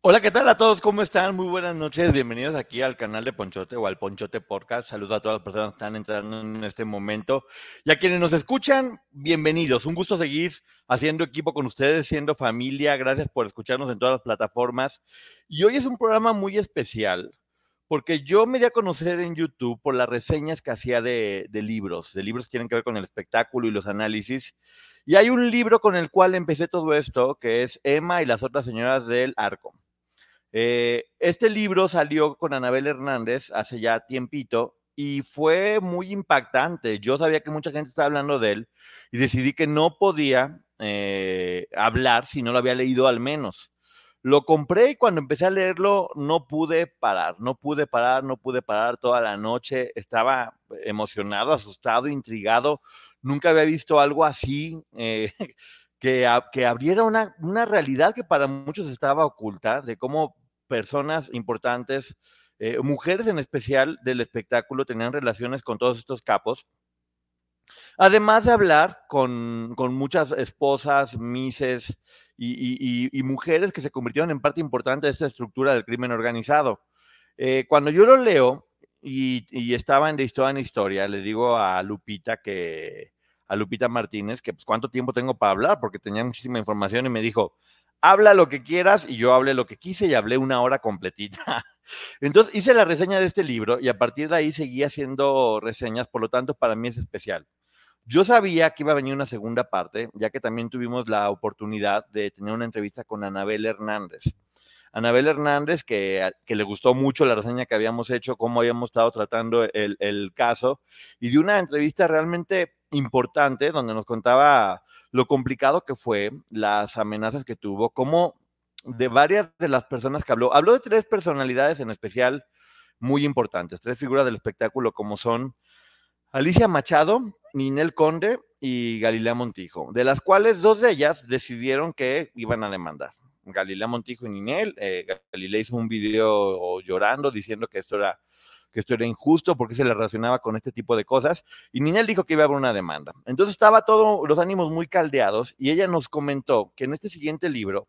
Hola, ¿qué tal a todos? ¿Cómo están? Muy buenas noches. Bienvenidos aquí al canal de Ponchote o al Ponchote Podcast. Saludos a todas las personas que están entrando en este momento. Y a quienes nos escuchan, bienvenidos. Un gusto seguir haciendo equipo con ustedes, siendo familia. Gracias por escucharnos en todas las plataformas. Y hoy es un programa muy especial porque yo me di a conocer en YouTube por las reseñas que hacía de, de libros, de libros que tienen que ver con el espectáculo y los análisis. Y hay un libro con el cual empecé todo esto, que es Emma y las otras señoras del Arco. Eh, este libro salió con Anabel Hernández hace ya tiempito y fue muy impactante. Yo sabía que mucha gente estaba hablando de él y decidí que no podía eh, hablar si no lo había leído al menos. Lo compré y cuando empecé a leerlo no pude parar, no pude parar, no pude parar toda la noche. Estaba emocionado, asustado, intrigado. Nunca había visto algo así. Eh, que, abriera una, realidad que para muchos estaba oculta, de cómo personas importantes, eh, mujeres en especial del espectáculo, tenían relaciones con todos estos capos. Además de hablar con, muchas esposas, mises y, mujeres que se convirtieron en parte importante de esta estructura del crimen organizado. Eh, cuando yo lo leo y, estaba en de historia en historia, le digo a Lupita que, a Lupita Martínez, que pues cuánto tiempo tengo para hablar, porque tenía muchísima información y me dijo, habla lo que quieras y yo hablé lo que quise y hablé una hora completita. Entonces hice la reseña de este libro y a partir de ahí seguí haciendo reseñas, por lo tanto para mí es especial. Yo sabía que iba a venir una segunda parte, ya que también tuvimos la oportunidad de tener una entrevista con Anabel Hernández. Anabel Hernández, que, que, le gustó mucho la reseña que habíamos hecho, cómo habíamos estado tratando el, el caso, y de una entrevista realmente importante donde nos contaba lo complicado que fue, las amenazas que tuvo, como de varias de las personas que habló, habló de tres personalidades en especial muy importantes, tres figuras del espectáculo como son Alicia Machado, Ninel Conde y Galilea Montijo, de las cuales dos de ellas decidieron que iban a demandar. Galilea Montijo y Ninel, eh, Galilea hizo un video llorando diciendo que esto era que esto era injusto porque se le relacionaba con este tipo de cosas. Y Ninel dijo que iba a haber una demanda. Entonces estaba todo los ánimos muy caldeados y ella nos comentó que en este siguiente libro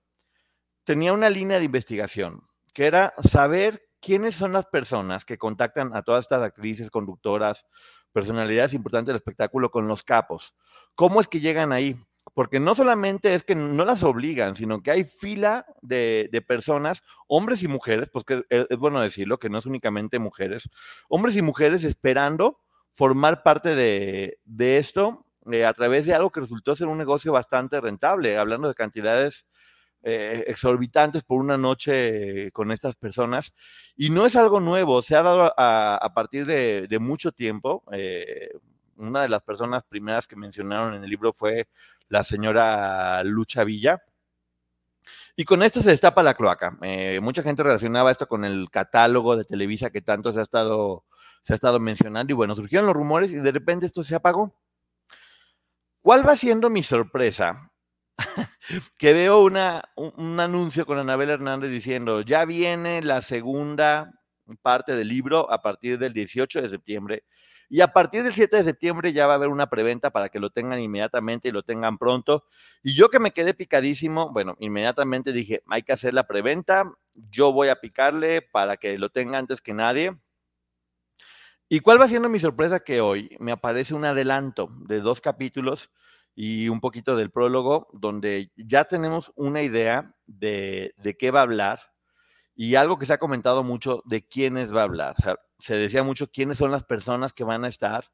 tenía una línea de investigación, que era saber quiénes son las personas que contactan a todas estas actrices, conductoras, personalidades importantes del espectáculo con los capos. ¿Cómo es que llegan ahí? Porque no solamente es que no las obligan, sino que hay fila de, personas, hombres y mujeres, pues que es, bueno decirlo, que no es únicamente mujeres, hombres y mujeres esperando formar parte de, esto eh, a través de algo que resultó ser un negocio bastante rentable, hablando de cantidades eh, exorbitantes por una noche con estas personas. Y no es algo nuevo, se ha dado a, partir de, mucho tiempo. Eh, una de las personas primeras que mencionaron en el libro fue la señora Lucha Villa. Y con esto se destapa la cloaca. Eh, mucha gente relacionaba esto con el catálogo de Televisa que tanto se ha estado, se ha estado mencionando. Y bueno, surgieron los rumores y de repente esto se apagó. ¿Cuál va siendo mi sorpresa? que veo una, un, anuncio con Anabel Hernández diciendo, ya viene la segunda parte del libro a partir del 18 de septiembre y a partir del 7 de septiembre ya va a haber una preventa para que lo tengan inmediatamente y lo tengan pronto. Y yo que me quedé picadísimo, bueno, inmediatamente dije, hay que hacer la preventa, yo voy a picarle para que lo tenga antes que nadie. ¿Y cuál va siendo mi sorpresa? Que hoy me aparece un adelanto de dos capítulos y un poquito del prólogo, donde ya tenemos una idea de, de qué va a hablar y algo que se ha comentado mucho de quiénes va a hablar. O sea, se decía mucho quiénes son las personas que van a estar,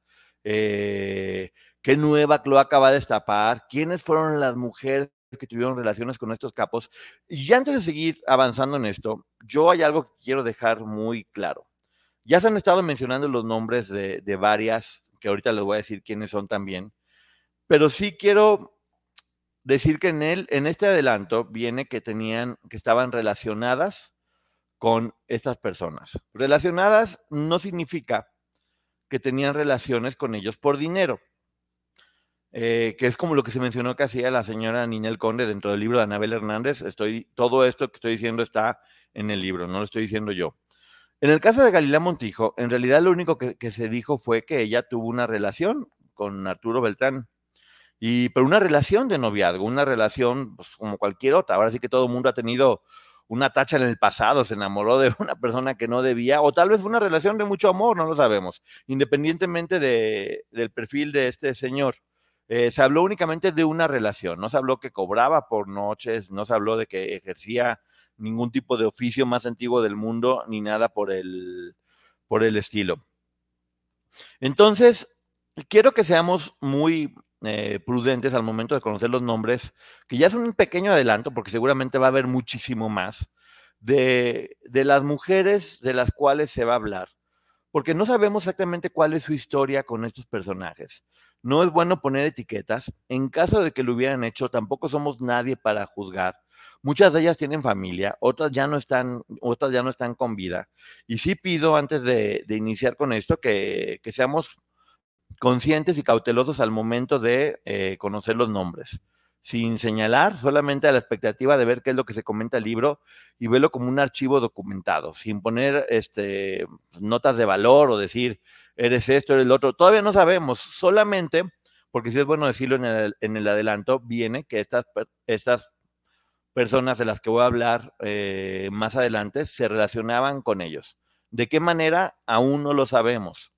eh, qué nueva cloaca va a destapar, quiénes fueron las mujeres que tuvieron relaciones con estos capos. Y antes de seguir avanzando en esto, yo hay algo que quiero dejar muy claro. Ya se han estado mencionando los nombres de, varias, que ahorita les voy a decir quiénes son también, pero sí quiero decir que en él, en este adelanto, viene que tenían, que estaban relacionadas con estas personas. Relacionadas no significa que tenían relaciones con ellos por dinero, eh, que es como lo que se mencionó que hacía la señora Ninel Conde dentro del libro de Anabel Hernández. Estoy, todo esto que estoy diciendo está en el libro, no lo estoy diciendo yo. En el caso de Galilea Montijo, en realidad lo único que, se dijo fue que ella tuvo una relación con Arturo Beltrán. Y, pero una relación de noviazgo, una relación pues, como cualquier otra. Ahora sí que todo el mundo ha tenido una tacha en el pasado, se enamoró de una persona que no debía, o tal vez fue una relación de mucho amor, no lo sabemos, independientemente de, del perfil de este señor. Eh, se habló únicamente de una relación, no se habló que cobraba por noches, no se habló de que ejercía ningún tipo de oficio más antiguo del mundo, ni nada por el, por el estilo. Entonces, quiero que seamos muy eh, prudentes al momento de conocer los nombres, que ya es un pequeño adelanto, porque seguramente va a haber muchísimo más, de, de las mujeres de las cuales se va a hablar, porque no sabemos exactamente cuál es su historia con estos personajes. No es bueno poner etiquetas. En caso de que lo hubieran hecho, tampoco somos nadie para juzgar. Muchas de ellas tienen familia, otras ya no están, otras ya no están con vida. Y sí pido antes de, iniciar con esto que, que, seamos conscientes y cautelosos al momento de eh, conocer los nombres, sin señalar solamente a la expectativa de ver qué es lo que se comenta el libro y verlo como un archivo documentado, sin poner este, notas de valor o decir, eres esto, eres el otro. Todavía no sabemos, solamente, porque si es bueno decirlo en el, adelanto, viene que estas, estas personas de las que voy a hablar eh, más adelante se relacionaban con ellos. ¿De qué manera? Aún no lo sabemos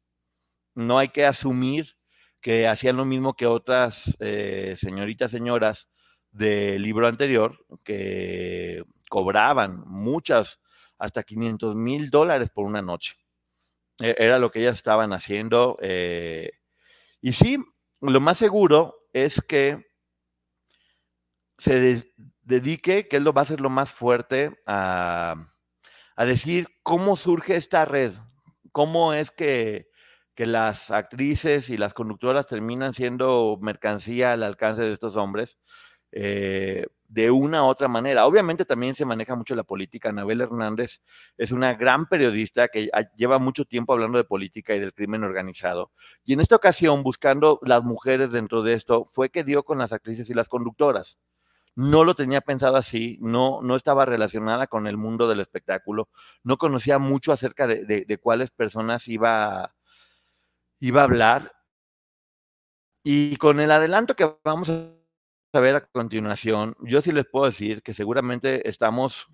no hay que asumir que hacían lo mismo que otras eh, señoritas, señoras del libro anterior, que cobraban muchas, hasta 500 mil dólares por una noche. E-, era lo que ellas estaban haciendo. Eh, y sí, lo más seguro es que se dedique, que es lo va a ser lo más fuerte, a, a decir cómo surge esta red, cómo es que que las actrices y las conductoras terminan siendo mercancía al alcance de estos hombres eh, de una u otra manera. Obviamente también se maneja mucho la política. Anabel Hernández es una gran periodista que lleva mucho tiempo hablando de política y del crimen organizado. Y en esta ocasión, buscando las mujeres dentro de esto, fue que dio con las actrices y las conductoras no lo tenía pensado así, no, no estaba relacionada con el mundo del espectáculo, no conocía mucho acerca de, de cuáles personas iba iba a hablar. Y con el adelanto que vamos a ver a continuación, yo sí les puedo decir que seguramente estamos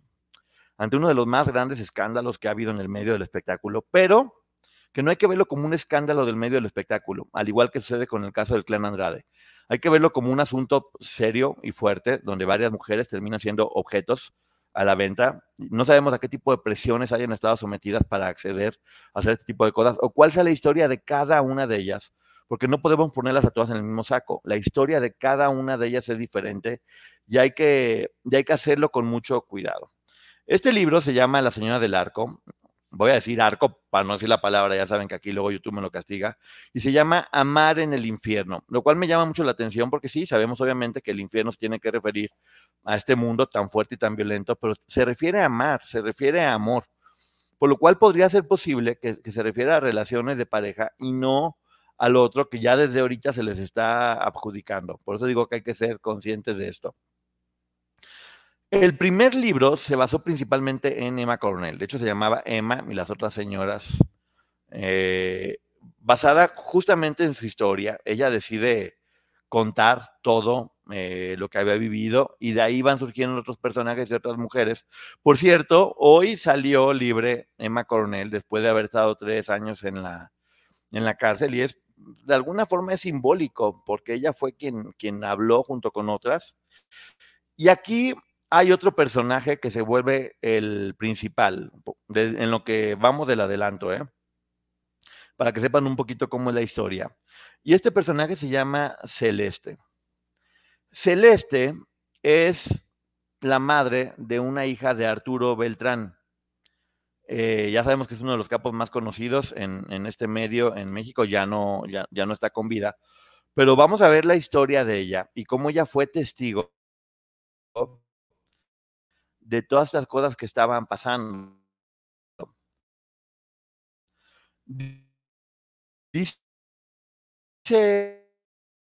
ante uno de los más grandes escándalos que ha habido en el medio del espectáculo, pero que no hay que verlo como un escándalo del medio del espectáculo, al igual que sucede con el caso del clan Andrade. Hay que verlo como un asunto serio y fuerte, donde varias mujeres terminan siendo objetos a la venta. No sabemos a qué tipo de presiones hayan estado sometidas para acceder a hacer este tipo de cosas o cuál sea la historia de cada una de ellas, porque no podemos ponerlas a todas en el mismo saco. La historia de cada una de ellas es diferente y hay que, y hay que hacerlo con mucho cuidado. Este libro se llama La Señora del Arco voy a decir arco para no decir la palabra, ya saben que aquí luego YouTube me lo castiga, y se llama Amar en el infierno, lo cual me llama mucho la atención porque sí, sabemos obviamente que el infierno se tiene que referir a este mundo tan fuerte y tan violento, pero se refiere a amar, se refiere a amor, por lo cual podría ser posible que, se refiera a relaciones de pareja y no al otro que ya desde ahorita se les está adjudicando. Por eso digo que hay que ser conscientes de esto. El primer libro se basó principalmente en Emma Cornell, de hecho se llamaba Emma y las otras señoras, eh, basada justamente en su historia. Ella decide contar todo eh, lo que había vivido y de ahí van surgiendo otros personajes y otras mujeres. Por cierto, hoy salió libre Emma Cornell después de haber estado tres años en la, en la cárcel y es, de alguna forma es simbólico, porque ella fue quien, quien habló junto con otras. Y aquí hay otro personaje que se vuelve el principal, en lo que vamos del adelanto, ¿eh? para que sepan un poquito cómo es la historia. Y este personaje se llama Celeste. Celeste es la madre de una hija de Arturo Beltrán. Eh, ya sabemos que es uno de los capos más conocidos en, este medio en México, ya no, ya, ya no está con vida, pero vamos a ver la historia de ella y cómo ella fue testigo de todas estas cosas que estaban pasando. Dice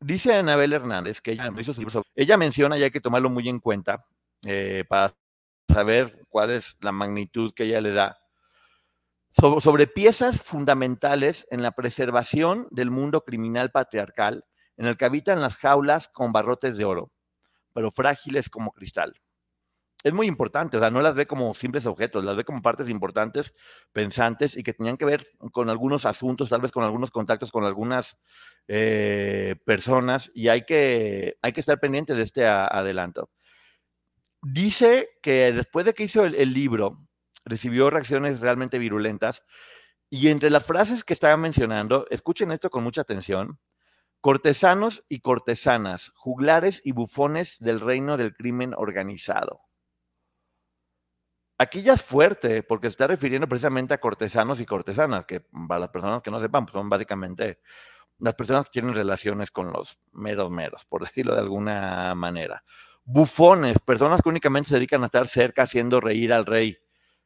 Dice Anabel Hernández que ella, ella menciona y hay que tomarlo muy en cuenta eh, para saber cuál es la magnitud que ella le da sobre, sobre, piezas fundamentales en la preservación del mundo criminal patriarcal en el que habitan las jaulas con barrotes de oro, pero frágiles como cristal es muy importante, o sea, no las ve como simples objetos, las ve como partes importantes, pensantes y que tenían que ver con algunos asuntos, tal vez con algunos contactos con algunas eh, personas y hay que, hay que estar pendientes de este adelanto. Dice que después de que hizo el, libro, recibió reacciones realmente virulentas y entre las frases que estaba mencionando, escuchen esto con mucha atención, cortesanos y cortesanas, juglares y bufones del reino del crimen organizado. Aquí ya es fuerte, porque se está refiriendo precisamente a cortesanos y cortesanas, que para las personas que no sepan, pues son básicamente las personas que tienen relaciones con los meros meros, por decirlo de alguna manera. Bufones, personas que únicamente se dedican a estar cerca haciendo reír al rey,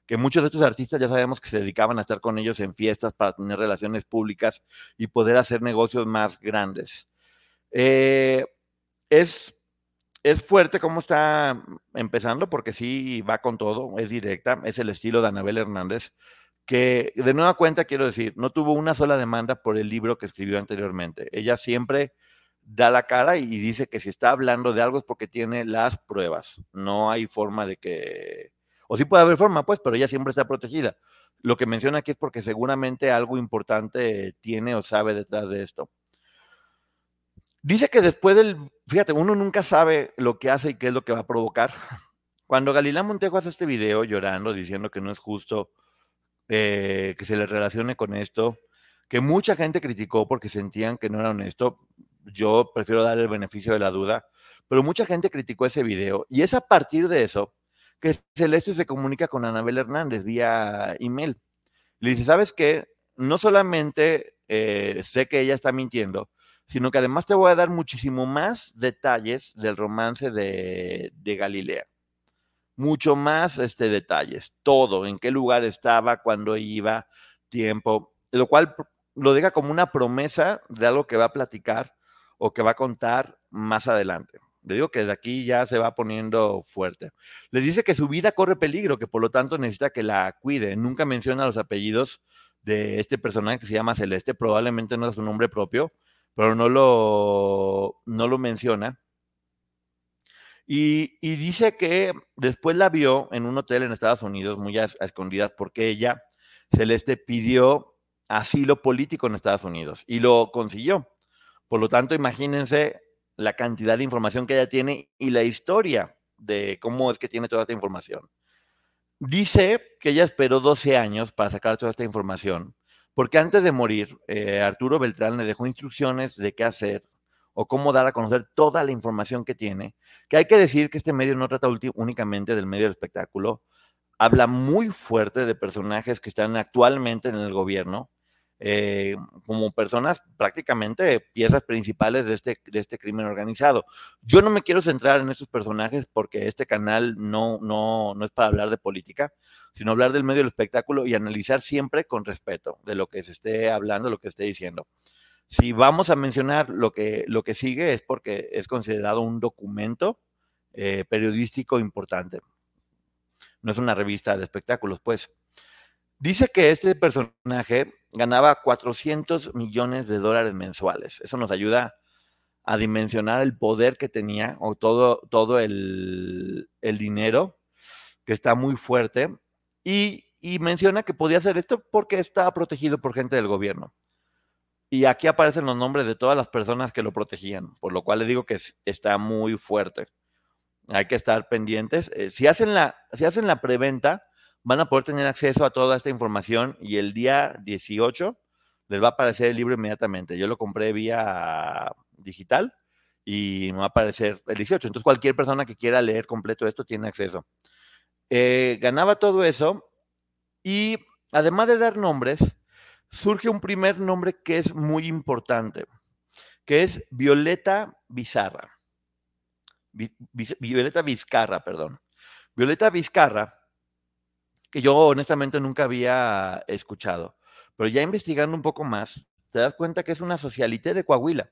que muchos de estos artistas ya sabemos que se dedicaban a estar con ellos en fiestas para tener relaciones públicas y poder hacer negocios más grandes. Eh, es es fuerte cómo está empezando, porque sí va con todo, es directa, es el estilo de Anabel Hernández, que de nueva cuenta quiero decir, no tuvo una sola demanda por el libro que escribió anteriormente. Ella siempre da la cara y dice que si está hablando de algo es porque tiene las pruebas. No hay forma de que, o sí puede haber forma, pues, pero ella siempre está protegida. Lo que menciona aquí es porque seguramente algo importante tiene o sabe detrás de esto. Dice que después del, fíjate, uno nunca sabe lo que hace y qué es lo que va a provocar. Cuando Galilán Montejo hace este video llorando, diciendo que no es justo eh, que se le relacione con esto, que mucha gente criticó porque sentían que no era honesto, yo prefiero dar el beneficio de la duda, pero mucha gente criticó ese video y es a partir de eso que Celeste se comunica con Anabel Hernández vía email. Le dice, ¿sabes qué? No solamente eh, sé que ella está mintiendo, sino que además te voy a dar muchísimo más detalles del romance de, Galilea. Mucho más este, detalles, todo, en qué lugar estaba, cuándo iba, tiempo, lo cual lo deja como una promesa de algo que va a platicar o que va a contar más adelante. Le digo que de aquí ya se va poniendo fuerte. Les dice que su vida corre peligro, que por lo tanto necesita que la cuide. Nunca menciona los apellidos de este personaje que se llama Celeste, probablemente no es su nombre propio, pero no lo, no lo menciona. Y, dice que después la vio en un hotel en Estados Unidos, muy a, escondidas, porque ella, Celeste, pidió asilo político en Estados Unidos y lo consiguió. Por lo tanto, imagínense la cantidad de información que ella tiene y la historia de cómo es que tiene toda esta información. Dice que ella esperó 12 años para sacar toda esta información porque antes de morir, eh, Arturo Beltrán le dejó instrucciones de qué hacer o cómo dar a conocer toda la información que tiene, que hay que decir que este medio no trata únicamente del medio del espectáculo, habla muy fuerte de personajes que están actualmente en el gobierno, eh, como personas prácticamente piezas principales de este, de este crimen organizado. Yo no me quiero centrar en estos personajes porque este canal no, no, no es para hablar de política, sino hablar del medio del espectáculo y analizar siempre con respeto de lo que se esté hablando, lo que esté diciendo. Si vamos a mencionar lo que, lo que sigue es porque es considerado un documento eh, periodístico importante. No es una revista de espectáculos, pues. Dice que este personaje ganaba 400 millones de dólares mensuales. Eso nos ayuda a dimensionar el poder que tenía o todo, todo el, dinero que está muy fuerte. Y, y, menciona que podía hacer esto porque estaba protegido por gente del gobierno. Y aquí aparecen los nombres de todas las personas que lo protegían, por lo cual le digo que está muy fuerte. Hay que estar pendientes. Eh, si, hacen la, si hacen la preventa, van a poder tener acceso a toda esta información y el día 18 les va a aparecer el libro inmediatamente. Yo lo compré vía digital y me va a aparecer el 18. Entonces cualquier persona que quiera leer completo esto tiene acceso. Eh, ganaba todo eso y además de dar nombres, surge un primer nombre que es muy importante, que es Violeta Bizarra. Violeta Vizcarra, perdón. Violeta Vizcarra que yo honestamente nunca había escuchado. Pero ya investigando un poco más, te das cuenta que es una socialité de Coahuila.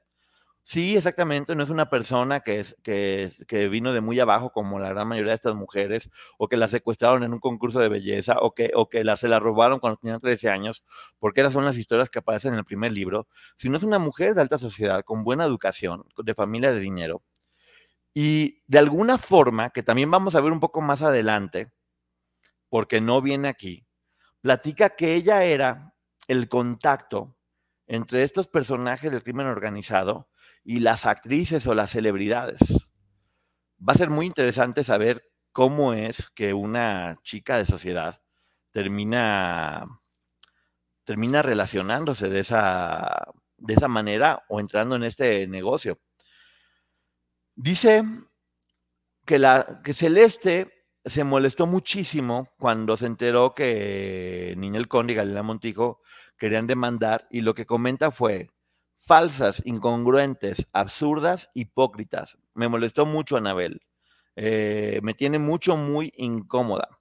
Sí, exactamente, no es una persona que, es, que, que vino de muy abajo como la gran mayoría de estas mujeres, o que la secuestraron en un concurso de belleza, o que, o que la, se la robaron cuando tenían 13 años, porque esas son las historias que aparecen en el primer libro, sino es una mujer de alta sociedad, con buena educación, de familia de dinero. Y de alguna forma, que también vamos a ver un poco más adelante, porque no viene aquí, platica que ella era el contacto entre estos personajes del crimen organizado y las actrices o las celebridades. Va a ser muy interesante saber cómo es que una chica de sociedad termina, termina relacionándose de esa, de esa manera o entrando en este negocio. Dice que, la, que Celeste se molestó muchísimo cuando se enteró que Ninel Conde y Galilea Montijo querían demandar y lo que comenta fue falsas, incongruentes, absurdas, hipócritas. Me molestó mucho Anabel. Eh, me tiene mucho muy incómoda.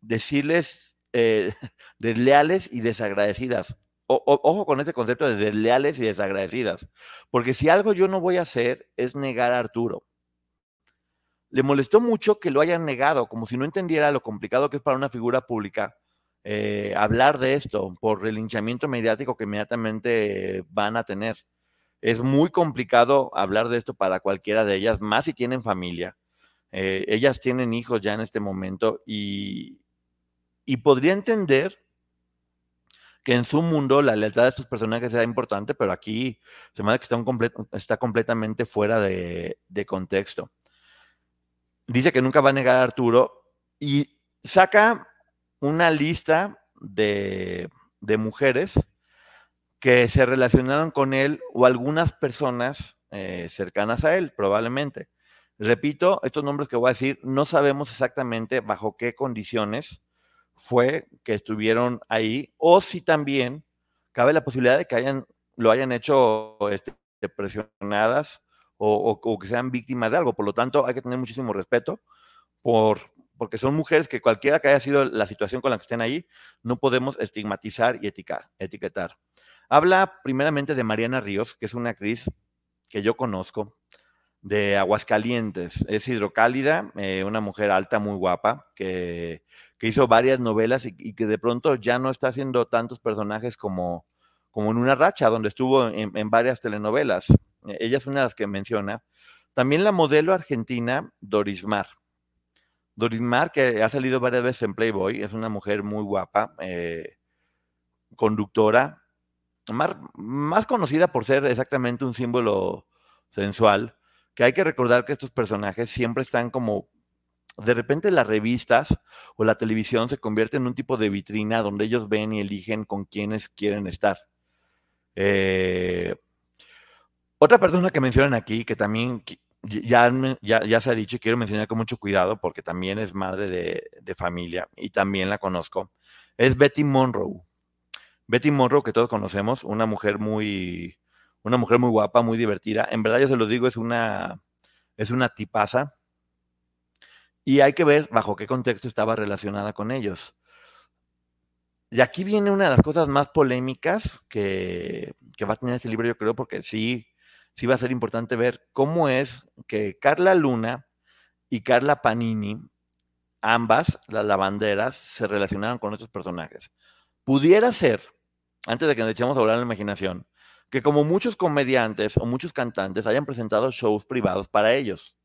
Decirles eh, desleales y desagradecidas. ojo con este concepto de desleales y desagradecidas, porque si algo yo no voy a hacer es negar a Arturo le molestó mucho que lo hayan negado, como si no entendiera lo complicado que es para una figura pública eh, hablar de esto por el linchamiento mediático que inmediatamente van a tener. Es muy complicado hablar de esto para cualquiera de ellas, más si tienen familia. Eh, ellas tienen hijos ya en este momento y, y podría entender que en su mundo la lealtad de estos personajes sea importante, pero aquí se me que está, está completamente fuera de contexto dice que nunca va a negar a Arturo y saca una lista de, mujeres que se relacionaron con él o algunas personas eh, cercanas a él, probablemente. Repito, estos nombres que voy a decir, no sabemos exactamente bajo qué condiciones fue que estuvieron ahí, o si también cabe la posibilidad de que hayan, lo hayan hecho este, presionadas o, que sean víctimas de algo. Por lo tanto, hay que tener muchísimo respeto por, porque son mujeres que cualquiera que haya sido la situación con la que estén ahí, no podemos estigmatizar y etiquetar. Habla primeramente de Mariana Ríos, que es una actriz que yo conozco, de Aguascalientes. Es hidrocálida, eh, una mujer alta, muy guapa, que, hizo varias novelas y, que de pronto ya no está haciendo tantos personajes como, como en una racha, donde estuvo en varias telenovelas. Eh, ella es una de las que menciona. También la modelo argentina Doris Mar. Doris Mar, que ha salido varias veces en Playboy, es una mujer muy guapa, eh, conductora, más, más, conocida por ser exactamente un símbolo sensual, que hay que recordar que estos personajes siempre están como, de repente las revistas o la televisión se convierten en un tipo de vitrina donde ellos ven y eligen con quienes quieren estar. Eh, otra persona que mencionan aquí, que también ya, ya, se ha dicho y quiero mencionar con mucho cuidado porque también es madre de, familia y también la conozco, es Betty Monroe. Betty Monroe, que todos conocemos, una mujer muy, una mujer muy guapa, muy divertida. En verdad, yo se los digo, es una, es una tipaza. Y hay que ver bajo qué contexto estaba relacionada con ellos. Y aquí viene una de las cosas más polémicas que, que va a tener este libro, yo creo, porque sí, sí va a ser importante ver cómo es que Carla Luna y Carla Panini, ambas, las lavanderas, se relacionaron con estos personajes. Pudiera ser, antes de que nos echemos a hablar en la imaginación, que como muchos comediantes o muchos cantantes hayan presentado shows privados para ellos.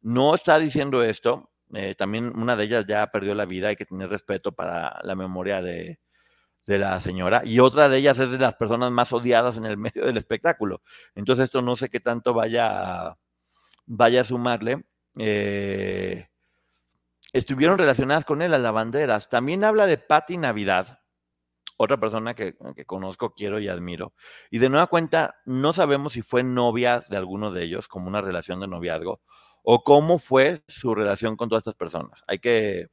No está diciendo esto, eh, también una de ellas ya perdió la vida, hay que tener respeto para la memoria de, de la señora, y otra de ellas es de las personas más odiadas en el medio del espectáculo. Entonces esto no sé qué tanto vaya a, vaya a sumarle. Eh, estuvieron relacionadas con él las lavanderas. También habla de Patti Navidad, otra persona que, conozco, quiero y admiro. Y de nueva cuenta, no sabemos si fue novia de alguno de ellos, como una relación de noviazgo, o cómo fue su relación con todas estas personas. Hay que,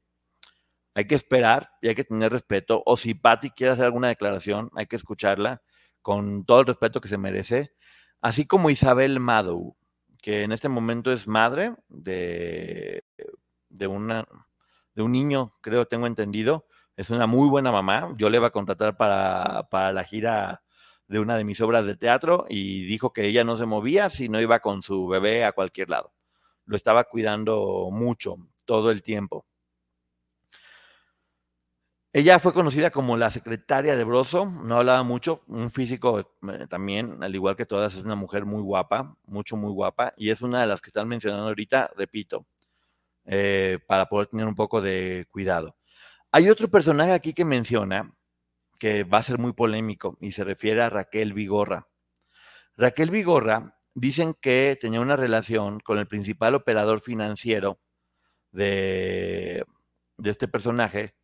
hay que esperar y hay que tener respeto. O si Patty quiere hacer alguna declaración, hay que escucharla con todo el respeto que se merece. Así como Isabel Madow, que en este momento es madre de, de, una, de un niño, creo, tengo entendido, es una muy buena mamá. Yo le iba a contratar para, para la gira de una de mis obras de teatro y dijo que ella no se movía si no iba con su bebé a cualquier lado. Lo estaba cuidando mucho, todo el tiempo. Ella fue conocida como la secretaria de Broso, no hablaba mucho, un físico eh, también, al igual que todas, es una mujer muy guapa, mucho, muy guapa, y es una de las que están mencionando ahorita, repito, eh, para poder tener un poco de cuidado. Hay otro personaje aquí que menciona que va a ser muy polémico y se refiere a Raquel Vigorra. Raquel Vigorra dicen que tenía una relación con el principal operador financiero de, de este personaje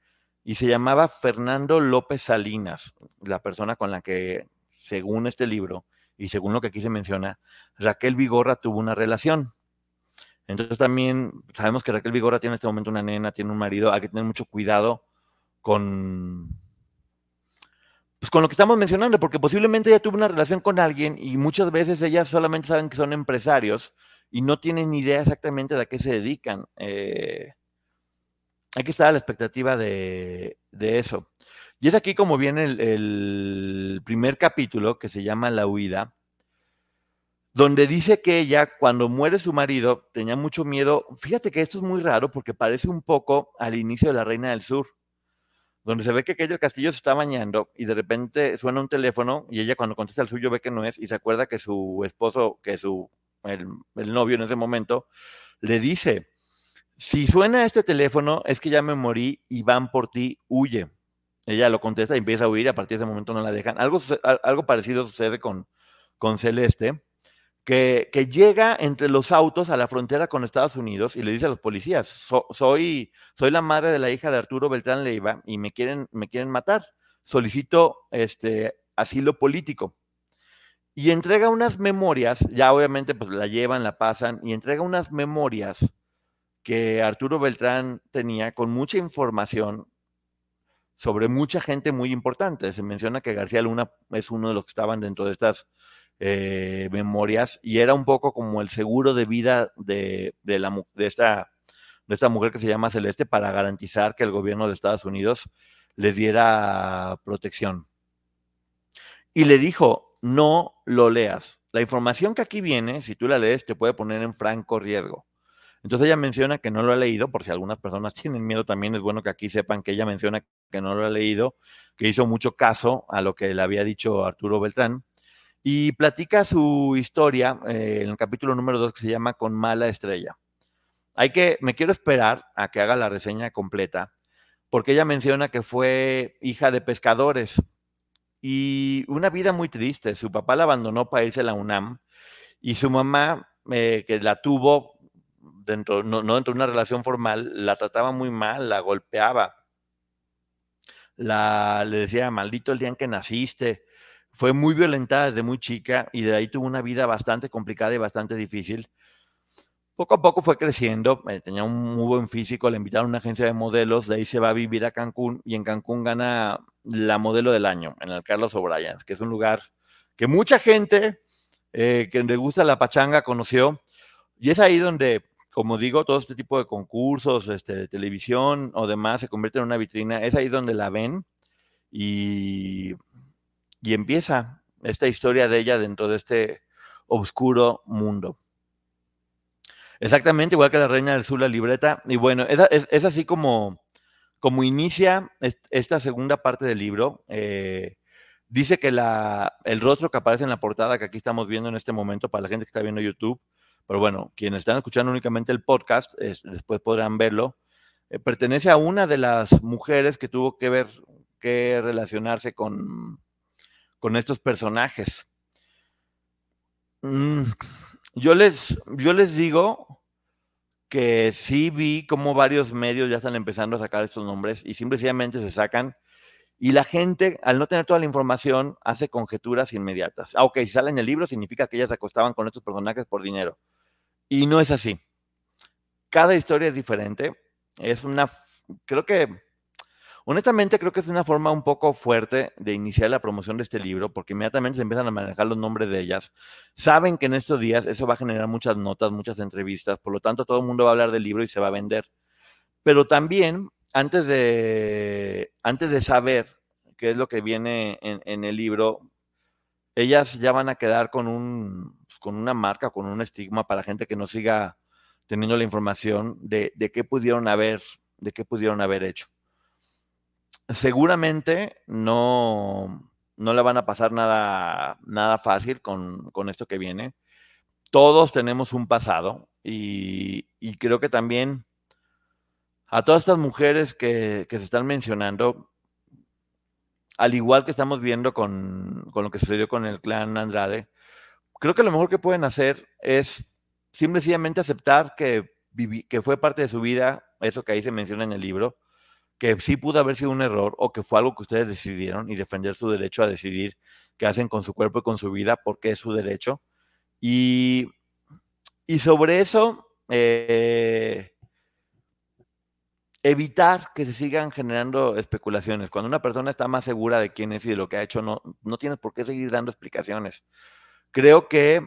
y se llamaba Fernando López Salinas, la persona con la que, según este libro y según lo que aquí se menciona, Raquel Vigorra tuvo una relación. Entonces también sabemos que Raquel Vigora tiene en este momento una nena, tiene un marido, hay que tener mucho cuidado con, pues con lo que estamos mencionando, porque posiblemente ella tuvo una relación con alguien y muchas veces ellas solamente saben que son empresarios y no tienen ni idea exactamente de a qué se dedican. Eh, hay que estar a la expectativa de, eso. Y es aquí como viene el primer capítulo que se llama La huida donde dice que ella, cuando muere su marido, tenía mucho miedo. Fíjate que esto es muy raro porque parece un poco al inicio de La Reina del Sur, donde se ve que aquel castillo se está bañando y de repente suena un teléfono y ella cuando contesta el suyo ve que no es y se acuerda que su esposo, que su, el, el novio en ese momento, le dice, si suena este teléfono es que ya me morí y van por ti, huye. Ella lo contesta y empieza a huir, a partir de ese momento no la dejan. Algo, algo parecido sucede con, con Celeste que, llega entre los autos a la frontera con Estados Unidos y le dice a los policías, soy, soy la madre de la hija de Arturo Beltrán Leiva y me quieren, me quieren matar. Solicito este, asilo político. Y entrega unas memorias, ya obviamente pues la llevan, la pasan, y entrega unas memorias que Arturo Beltrán tenía con mucha información sobre mucha gente muy importante. Se menciona que García Luna es uno de los que estaban dentro de estas eh, memorias y era un poco como el seguro de vida de, de, esta, de esta mujer que se llama Celeste para garantizar que el gobierno de Estados Unidos les diera protección. Y le dijo, no lo leas. La información que aquí viene, si tú la lees, te puede poner en franco riesgo. Entonces ella menciona que no lo ha leído, por si algunas personas tienen miedo, también es bueno que aquí sepan que ella menciona que no lo ha leído, que hizo mucho caso a lo que le había dicho Arturo Beltrán, y platica su historia eh, en el capítulo número 2 que se llama Con mala estrella. Hay que, me quiero esperar a que haga la reseña completa, porque ella menciona que fue hija de pescadores y una vida muy triste. Su papá la abandonó para irse a la UNAM y su mamá, eh, que la tuvo dentro, no, no, dentro de una relación formal, la trataba muy mal, la golpeaba, la, le decía, maldito el día en que naciste, fue muy violentada desde muy chica y de ahí tuvo una vida bastante complicada y bastante difícil. Poco a poco fue creciendo, eh, tenía un muy buen físico, le invitaron a una agencia de modelos, de ahí se va a vivir a Cancún y en Cancún gana la modelo del año en el Carlos O'Brien, que es un lugar que mucha gente eh, que le gusta la pachanga conoció. Y es ahí donde, como digo, todo este tipo de concursos este, de televisión o demás se convierte en una vitrina, es ahí donde la ven y, y empieza esta historia de ella dentro de este oscuro mundo. Exactamente, igual que la Reina del Sur, la libreta. Y bueno, es, es, así como, como inicia esta segunda parte del libro. Eh, dice que la, el rostro que aparece en la portada que aquí estamos viendo en este momento para la gente que está viendo YouTube, pero bueno, quienes están escuchando únicamente el podcast, después podrán verlo, eh, pertenece a una de las mujeres que tuvo que ver, que relacionarse con, con estos personajes. Mm, yo les, yo les digo que sí vi como varios medios ya están empezando a sacar estos nombres y simplemente se sacan y la gente, al no tener toda la información, hace conjeturas inmediatas. Ah, ok, si sale en el libro significa que ellas se acostaban con estos personajes por dinero. Y no es así. Cada historia es diferente. Es una, creo que Honestamente, creo que es una forma un poco fuerte de iniciar la promoción de este libro, porque inmediatamente se empiezan a manejar los nombres de ellas. Saben que en estos días eso va a generar muchas notas, muchas entrevistas, por lo tanto todo el mundo va a hablar del libro y se va a vender. Pero también, antes de, antes de saber qué es lo que viene en, el libro, ellas ya van a quedar con, un, con una marca, con un estigma para gente que no siga teniendo la información de, de qué pudieron haber, de qué pudieron haber hecho seguramente no, no le van a pasar nada, nada fácil con, esto que viene. Todos tenemos un pasado y, creo que también a todas estas mujeres que, se están mencionando, al igual que estamos viendo con, lo que sucedió con el clan Andrade, creo que lo mejor que pueden hacer es simplemente aceptar que, que fue parte de su vida, eso que ahí se menciona en el libro, que sí pudo haber sido un error o que fue algo que ustedes decidieron y defender su derecho a decidir qué hacen con su cuerpo y con su vida, porque es su derecho. Y, y sobre eso, eh, evitar que se sigan generando especulaciones. Cuando una persona está más segura de quién es y de lo que ha hecho, no, no tienes por qué seguir dando explicaciones. Creo que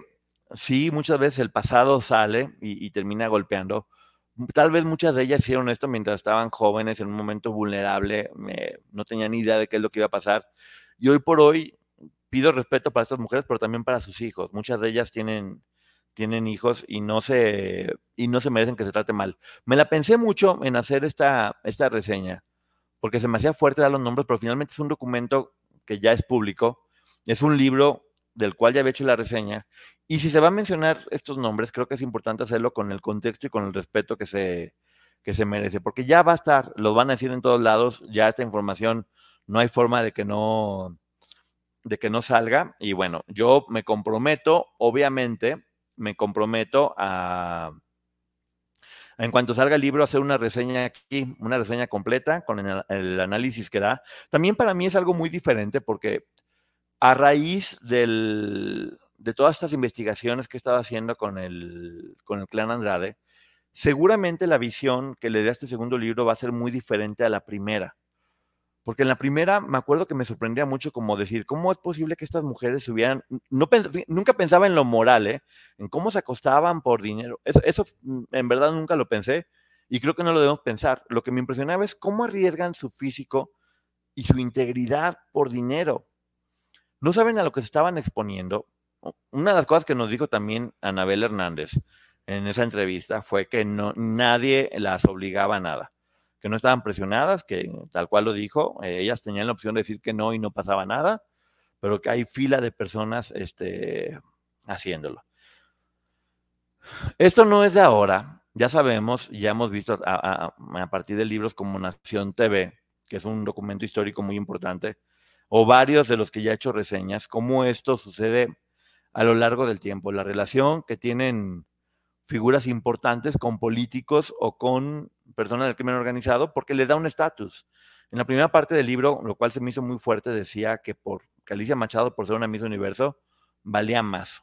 sí, muchas veces el pasado sale y termina golpeando, Tal vez muchas de ellas hicieron esto mientras estaban jóvenes, en un momento vulnerable, no tenían ni idea de qué es lo que iba a pasar. Y hoy por hoy pido respeto para estas mujeres, pero también para sus hijos. Muchas de ellas tienen, tienen hijos y no, se, y no se merecen que se trate mal. Me la pensé mucho en hacer esta, esta reseña, porque se me hacía fuerte dar los nombres, pero finalmente es un documento que ya es público, es un libro del cual ya había hecho la reseña. Y si se va a mencionar estos nombres, creo que es importante hacerlo con el contexto y con el respeto que se, que se merece, porque ya va a estar, lo van a decir en todos lados, ya esta información no hay forma de que no de que no salga y bueno, yo me comprometo, obviamente, me comprometo a en cuanto salga el libro, hacer una reseña aquí, una reseña completa con el, el, análisis que da. También para mí es algo muy diferente porque a raíz del, de todas estas investigaciones que he estado haciendo con el, clan Andrade, seguramente la visión que le dé a este segundo libro va a ser muy diferente a la primera. Porque en la primera me acuerdo que me sorprendía mucho como decir, ¿cómo es posible que estas mujeres hubieran, nunca pensaba en lo moral, ¿eh? en cómo se acostaban por dinero. Eso, eso mm, en verdad nunca lo pensé y creo que no lo debemos pensar. Lo que me impresionaba es cómo arriesgan su físico y su integridad por dinero no saben a lo que se estaban exponiendo. Una de las cosas que nos dijo también Anabel Hernández en esa entrevista fue que no, nadie las obligaba a nada, que no estaban presionadas, que tal cual lo dijo, eh, ellas tenían la opción de decir que no y no pasaba nada, pero que hay fila de personas este, haciéndolo. Esto no es de ahora, ya sabemos, ya hemos visto a, a partir de libros como Nación TV, que es un documento histórico muy importante, o varios de los que ya he hecho reseñas, cómo esto sucede a lo largo del tiempo, la relación que tienen figuras importantes con políticos o con personas del crimen organizado, porque les da un estatus. En la primera parte del libro, lo cual se me hizo muy fuerte, decía que por que Machado, por ser una Miss Universo, valía más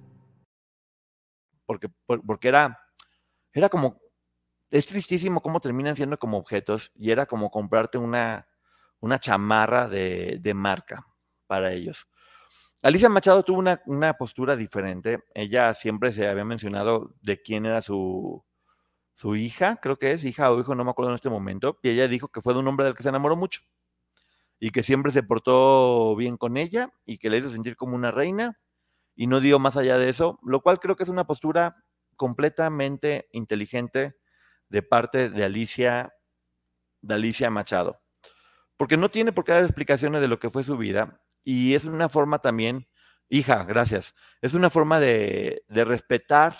porque, porque era, era como, es tristísimo cómo terminan siendo como objetos y era como comprarte una, una chamarra de, de marca para ellos. Alicia Machado tuvo una, una, postura diferente. Ella siempre se había mencionado de quién era su, su hija, creo que es hija o hijo, no me acuerdo en este momento, y ella dijo que fue de un hombre del que se enamoró mucho y que siempre se portó bien con ella y que le hizo sentir como una reina y no dio más allá de eso, lo cual creo que es una postura completamente inteligente de parte de Alicia, de Alicia Machado. Porque no tiene por qué dar explicaciones de lo que fue su vida y es una forma también, hija, gracias, es una forma de, de respetar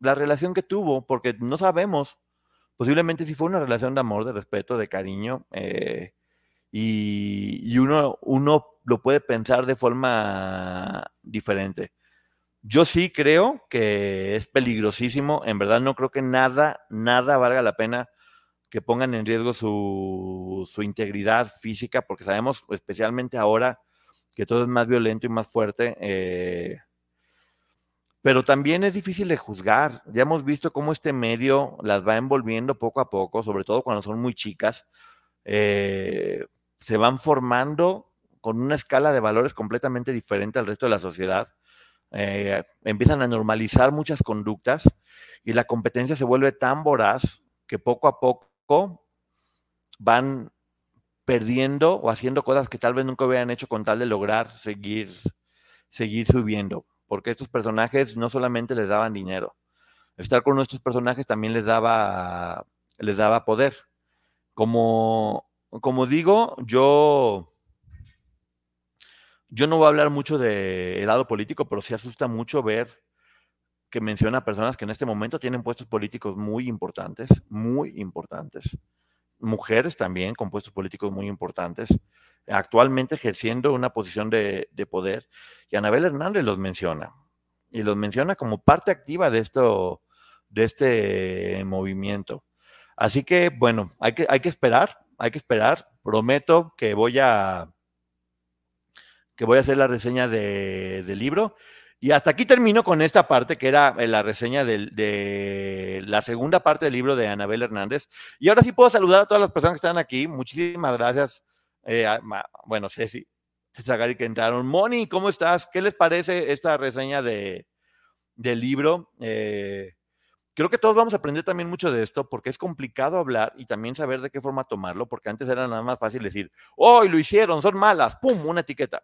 la relación que tuvo, porque no sabemos, posiblemente si fue una relación de amor, de respeto, de cariño, eh, y, uno, uno lo puede pensar de forma diferente. Yo sí creo que es peligrosísimo, en verdad no creo que nada, nada valga la pena que pongan en riesgo su, su integridad física, porque sabemos, especialmente ahora, que todo es más violento y más fuerte. Eh, pero también es difícil de juzgar. Ya hemos visto cómo este medio las va envolviendo poco a poco, sobre todo cuando son muy chicas. Eh, se van formando con una escala de valores completamente diferente al resto de la sociedad. Eh, empiezan a normalizar muchas conductas y la competencia se vuelve tan voraz que poco a poco van perdiendo o haciendo cosas que tal vez nunca hubieran hecho con tal de lograr seguir, seguir subiendo. Porque estos personajes no solamente les daban dinero, estar con nuestros personajes también les daba, les daba poder. Como como digo, yo, yo no voy a hablar mucho del lado político, pero sí asusta mucho ver que menciona personas que en este momento tienen puestos políticos muy importantes, muy importantes. Mujeres también con puestos políticos muy importantes, actualmente ejerciendo una posición de, de poder. Y Anabel Hernández los menciona. Y los menciona como parte activa de esto, de este movimiento. Así que, bueno, hay que, hay que esperar, hay que esperar. Prometo que voy a que voy a hacer la reseña del libro. Y hasta aquí termino con esta parte, que era eh, la reseña de, la segunda parte del libro de Anabel Hernández. Y ahora sí puedo saludar a todas las personas que están aquí. Muchísimas gracias. Eh, bueno, Ceci, que entraron. Moni, ¿cómo estás? ¿Qué les parece esta reseña de, del libro? Eh, creo que todos vamos a aprender también mucho de esto porque es complicado hablar y también saber de qué forma tomarlo, porque antes era nada más fácil decir, oh, lo hicieron, son malas, pum, una etiqueta.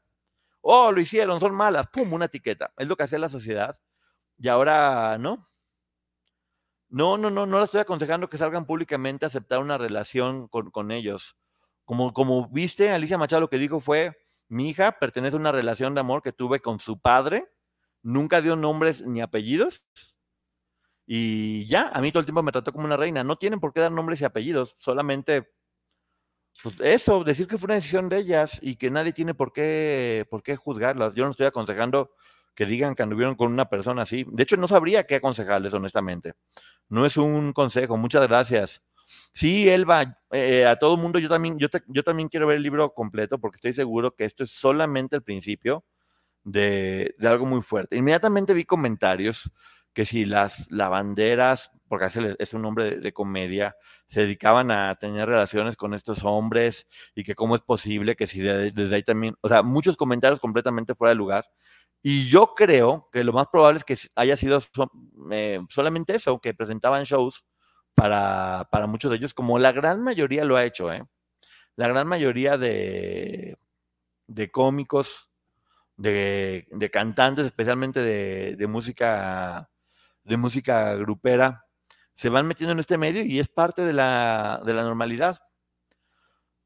Oh, lo hicieron, son malas, pum, una etiqueta. Es lo que hace la sociedad. Y ahora, ¿no? No, no, no, no le estoy aconsejando que salgan públicamente a aceptar una relación con, con ellos. Como, como viste, Alicia Machado lo que dijo fue, mi hija pertenece a una relación de amor que tuve con su padre, nunca dio nombres ni apellidos, y ya, a mí todo el tiempo me trató como una reina. No tienen por qué dar nombres y apellidos, solamente pues, eso, decir que fue una decisión de ellas y que nadie tiene por qué, por qué juzgarlas. Yo no estoy aconsejando que digan que anduvieron con una persona así. De hecho, no sabría qué aconsejarles, honestamente. No es un consejo. Muchas gracias. Sí, Elba, eh, a todo mundo, yo también, yo, yo también quiero ver el libro completo porque estoy seguro que esto es solamente el principio de, de algo muy fuerte. Inmediatamente vi comentarios que si las lavanderas, porque es un hombre de, comedia, se dedicaban a tener relaciones con estos hombres y que cómo es posible que si desde ahí también, o sea, muchos comentarios completamente fuera de lugar. Y yo creo que lo más probable es que haya sido eh, solamente eso, que presentaban shows para, para, muchos de ellos, como la gran mayoría lo ha hecho, ¿eh? La gran mayoría de, de cómicos, de, de cantantes, especialmente de, de música de música grupera se van metiendo en este medio y es parte de la, de la normalidad.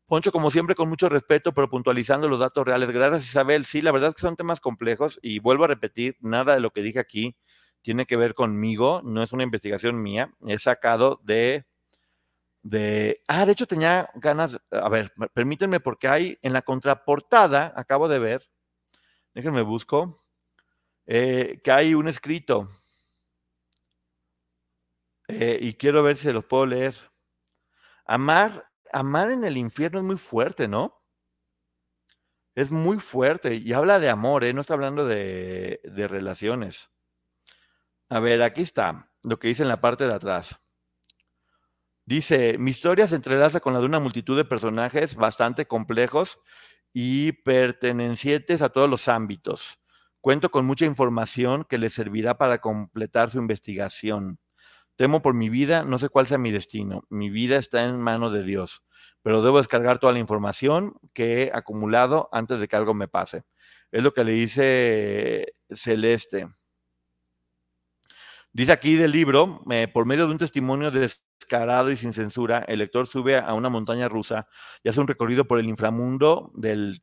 Poncho, como siempre, con mucho respeto, pero puntualizando los datos reales. Gracias, Isabel. Sí, la verdad es que son temas complejos y vuelvo a repetir, nada de lo que dije aquí tiene que ver conmigo, no es una investigación mía, he sacado de, de, ah, de hecho tenía ganas, a ver, permítanme porque hay en la contraportada, acabo de ver, déjenme busco, eh, que hay un escrito eh, y quiero ver si se los puedo leer. Amar amar en el infierno es muy fuerte, ¿no? Es muy fuerte y habla de amor, ¿eh? no está hablando de, de relaciones. A ver, aquí está lo que dice en la parte de atrás. Dice, mi historia se entrelaza con la de una multitud de personajes bastante complejos y pertenecientes a todos los ámbitos. Cuento con mucha información que les servirá para completar su investigación. Temo por mi vida, no sé cuál sea mi destino. Mi vida está en manos de Dios, pero debo descargar toda la información que he acumulado antes de que algo me pase. Es lo que le dice Celeste. Dice aquí del libro, eh, por medio de un testimonio descarado y sin censura, el lector sube a una montaña rusa y hace un recorrido por el inframundo del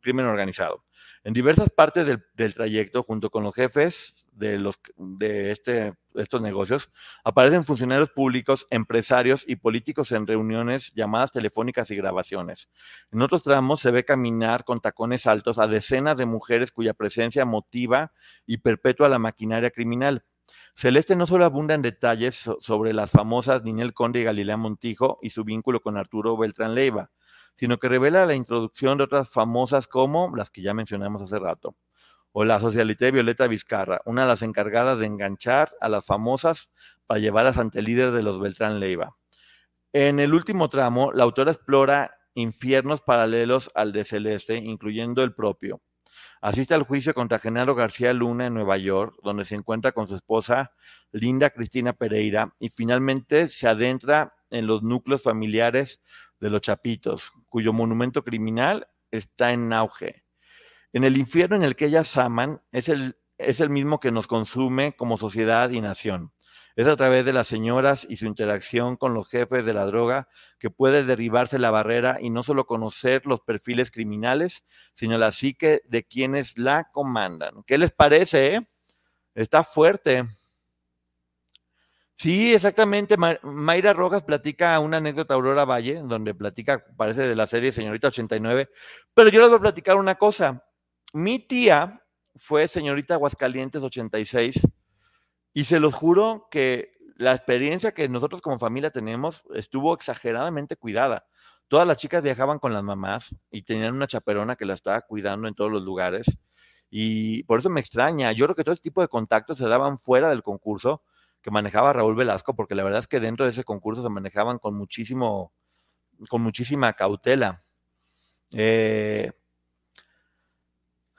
crimen organizado. En diversas partes del, del trayecto, junto con los jefes de, los, de este, estos negocios, aparecen funcionarios públicos, empresarios y políticos en reuniones, llamadas telefónicas y grabaciones. En otros tramos se ve caminar con tacones altos a decenas de mujeres cuya presencia motiva y perpetúa la maquinaria criminal. Celeste no solo abunda en detalles sobre las famosas Ninel Conde y Galilea Montijo y su vínculo con Arturo Beltrán Leiva, sino que revela la introducción de otras famosas como las que ya mencionamos hace rato o la socialité Violeta Vizcarra, una de las encargadas de enganchar a las famosas para llevarlas ante el líder de los Beltrán Leiva. En el último tramo, la autora explora infiernos paralelos al de Celeste, incluyendo el propio. Asiste al juicio contra Genaro García Luna en Nueva York, donde se encuentra con su esposa Linda Cristina Pereira, y finalmente se adentra en los núcleos familiares de los Chapitos, cuyo monumento criminal está en auge. En el infierno en el que ellas aman es el, es el mismo que nos consume como sociedad y nación. Es a través de las señoras y su interacción con los jefes de la droga que puede derribarse la barrera y no solo conocer los perfiles criminales, sino la psique de quienes la comandan. ¿Qué les parece? Eh? Está fuerte. Sí, exactamente. Mayra Rojas platica una anécdota Aurora Valle, donde platica, parece de la serie Señorita 89, pero yo les voy a platicar una cosa. Mi tía fue señorita Aguascalientes 86 y se los juro que la experiencia que nosotros como familia tenemos estuvo exageradamente cuidada. Todas las chicas viajaban con las mamás y tenían una chaperona que la estaba cuidando en todos los lugares. Y por eso me extraña. Yo creo que todo este tipo de contactos se daban fuera del concurso que manejaba Raúl Velasco, porque la verdad es que dentro de ese concurso se manejaban con muchísimo, con muchísima cautela. Eh,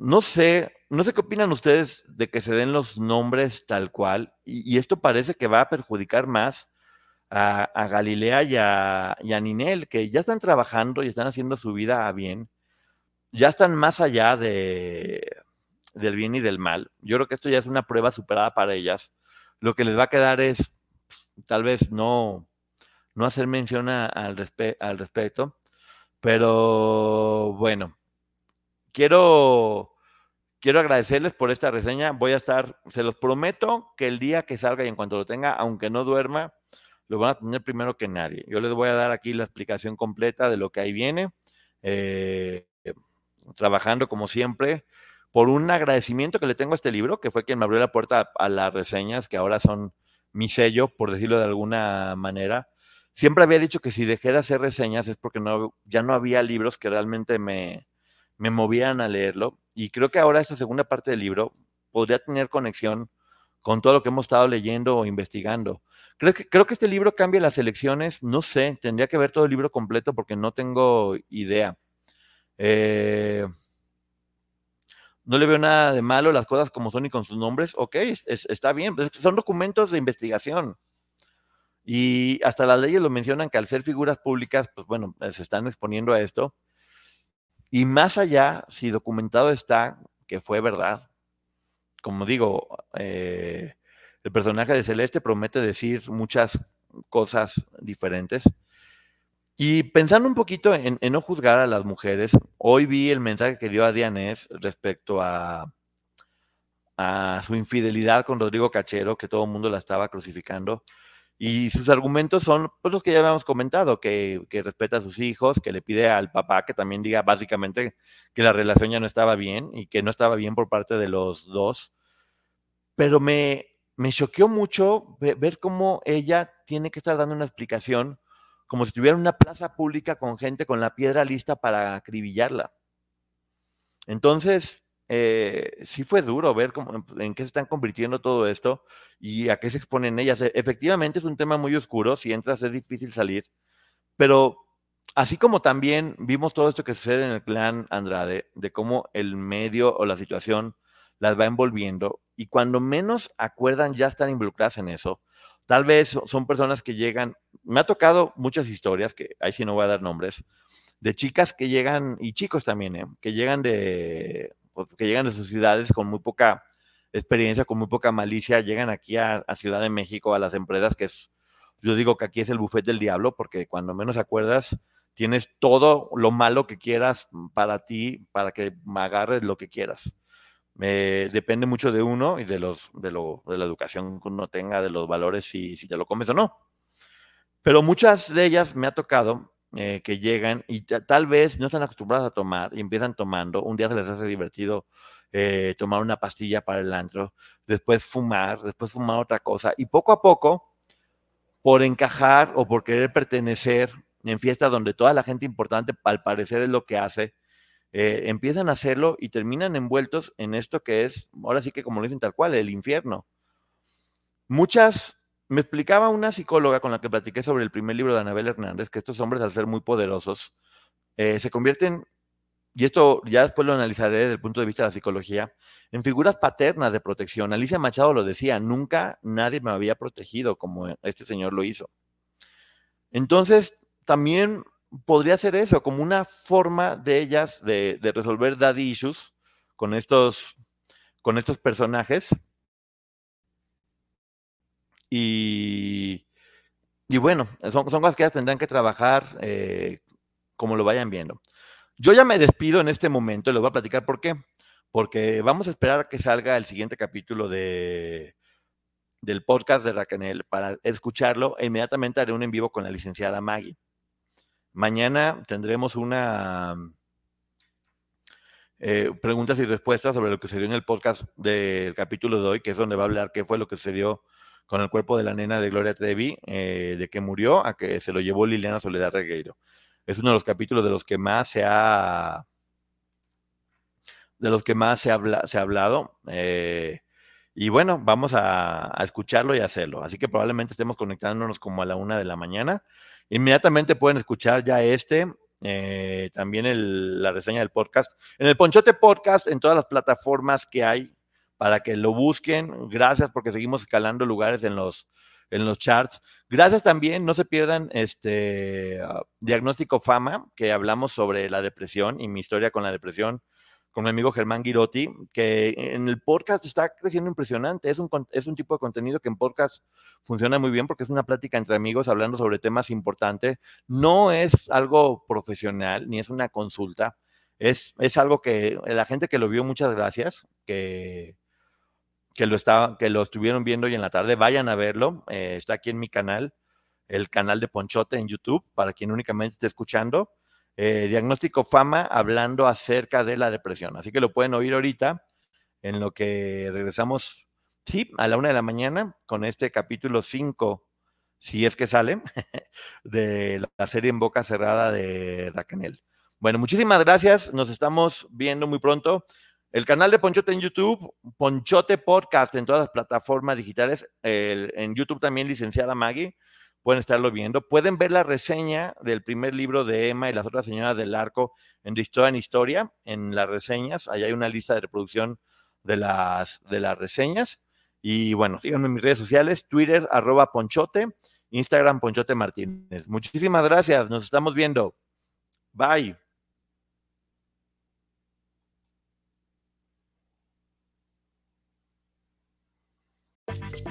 No sé, no sé qué opinan ustedes de que se den los nombres tal cual, y, esto parece que va a perjudicar más a, Galilea y a, Ninel, que ya están trabajando y están haciendo su vida a bien, ya están más allá de, del bien y del mal. Yo creo que esto ya es una prueba superada para ellas. Lo que les va a quedar es tal vez no, no hacer mención al, al respecto, pero bueno, quiero, quiero agradecerles por esta reseña. Voy a estar, se los prometo que el día que salga y en cuanto lo tenga, aunque no duerma, lo van a tener primero que nadie. Yo les voy a dar aquí la explicación completa de lo que ahí viene, eh, trabajando como siempre, por un agradecimiento que le tengo a este libro, que fue quien me abrió la puerta a, las reseñas, que ahora son mi sello, por decirlo de alguna manera. Siempre había dicho que si dejé de hacer reseñas es porque no, ya no había libros que realmente me, me movían a leerlo. Y creo que ahora esta segunda parte del libro podría tener conexión con todo lo que hemos estado leyendo o investigando. Creo que, creo que este libro cambia las elecciones, no sé, tendría que ver todo el libro completo porque no tengo idea. Eh, no le veo nada de malo las cosas como son y con sus nombres. Ok, está bien, son documentos de investigación. Y hasta las leyes lo mencionan que al ser figuras públicas, pues bueno, se están exponiendo a esto. Y más allá, si documentado está que fue verdad, como digo, eh, el personaje de Celeste promete decir muchas cosas diferentes. Y pensando un poquito en, no juzgar a las mujeres, hoy vi el mensaje que dio a Dianés respecto a, a su infidelidad con Rodrigo Cachero, que todo el mundo la estaba crucificando. Y sus argumentos son pues, los que ya habíamos comentado, que, respeta a sus hijos, que le pide al papá que también diga básicamente que la relación ya no estaba bien y que no estaba bien por parte de los dos. Pero me, me choqueó mucho ver, cómo ella tiene que estar dando una explicación como si estuviera en una plaza pública con gente con la piedra lista para acribillarla. Entonces, eh, sí fue duro ver cómo, en qué se están convirtiendo todo esto y a qué se exponen ellas. E, efectivamente es un tema muy oscuro, si entras es difícil salir, pero así como también vimos todo esto que sucede en el clan Andrade, de cómo el medio o la situación las va envolviendo y cuando menos acuerdan ya están involucradas en eso. Tal vez son personas que llegan, me ha tocado muchas historias, que ahí sí no voy a dar nombres, de chicas que llegan, y chicos también, ¿eh? que llegan de, que llegan de sus ciudades con muy poca experiencia, con muy poca malicia, llegan aquí a, Ciudad de México, a las empresas, que es, yo digo que aquí es el buffet del diablo, porque cuando menos acuerdas, tienes todo lo malo que quieras para ti, para que agarres lo que quieras. depende mucho de uno y de, los, de, lo, de la educación que uno tenga, de los valores, si, si te lo comes o no. Pero muchas de ellas me ha tocado eh, que llegan y tal vez no están acostumbradas a tomar y empiezan tomando. Un día se les hace divertido eh, tomar una pastilla para el antro, después fumar, después fumar otra cosa. Y poco a poco, por encajar o por querer pertenecer en fiestas donde toda la gente importante, al parecer, es lo que hace, eh, empiezan a hacerlo y terminan envueltos en esto que es, ahora sí que como lo dicen tal cual, el infierno. Muchas me explicaba una psicóloga con la que platiqué sobre el primer libro de Anabel Hernández que estos hombres, al ser muy poderosos, eh, se convierten, y esto ya después lo analizaré desde el punto de vista de la psicología, en figuras paternas de protección. Alicia Machado lo decía, nunca nadie me había protegido como este señor lo hizo. Entonces, también podría ser eso, como una forma de ellas de, resolver daddy issues con estos, con estos personajes y, y bueno, son, son, cosas que ellas tendrán que trabajar eh, como lo vayan viendo. Yo ya me despido en este momento y les voy a platicar por qué. Porque vamos a esperar a que salga el siguiente capítulo de, del podcast de Racanel para escucharlo e inmediatamente haré un en vivo con la licenciada Maggie. Mañana tendremos una eh, preguntas y respuestas sobre lo que sucedió en el podcast del capítulo de hoy, que es donde va a hablar qué fue lo que sucedió con el cuerpo de la nena de Gloria Trevi, eh, de que murió a que se lo llevó Liliana Soledad Regueiro. Es uno de los capítulos de los que más se ha de los que más se ha, hablado. Eh, y bueno, vamos a, escucharlo y hacerlo. Así que probablemente estemos conectándonos como a la una de la mañana. Inmediatamente pueden escuchar ya este, eh, también la reseña del podcast. En el Ponchote Podcast, en todas las plataformas que hay para que lo busquen. Gracias porque seguimos escalando lugares en los, en los charts. Gracias también, no se pierdan este ah, Diagnóstico Fama, que hablamos sobre la depresión y mi historia con la depresión con mi amigo Germán Girotti, que en el podcast está creciendo impresionante. Es un, es un tipo de contenido que en podcast funciona muy bien porque es una plática entre amigos hablando sobre temas importantes. No es algo profesional ni es una consulta. Es, es algo que la gente que lo vio, muchas gracias, que, que lo, está, que lo estuvieron viendo hoy en la tarde, vayan a verlo. Eh, está aquí en mi canal, el canal de Ponchote en YouTube, para quien únicamente esté escuchando. Eh, Diagnóstico Fama hablando acerca de la depresión. Así que lo pueden oír ahorita en lo que regresamos, sí, a la una de la mañana con este capítulo 5, si es que sale, de la serie en boca cerrada de Racanel. Bueno, muchísimas gracias. Nos estamos viendo muy pronto. El canal de Ponchote en YouTube, Ponchote Podcast en todas las plataformas digitales, en YouTube también licenciada Maggie, pueden estarlo viendo. Pueden ver la reseña del primer libro de Emma y las otras señoras del arco en Historia en Historia, en las reseñas. Ahí hay una lista de reproducción de las, de las reseñas. Y bueno, síganme en mis redes sociales, Twitter, arroba Ponchote, Instagram, Ponchote Martínez. Muchísimas gracias, nos estamos viendo. Bye.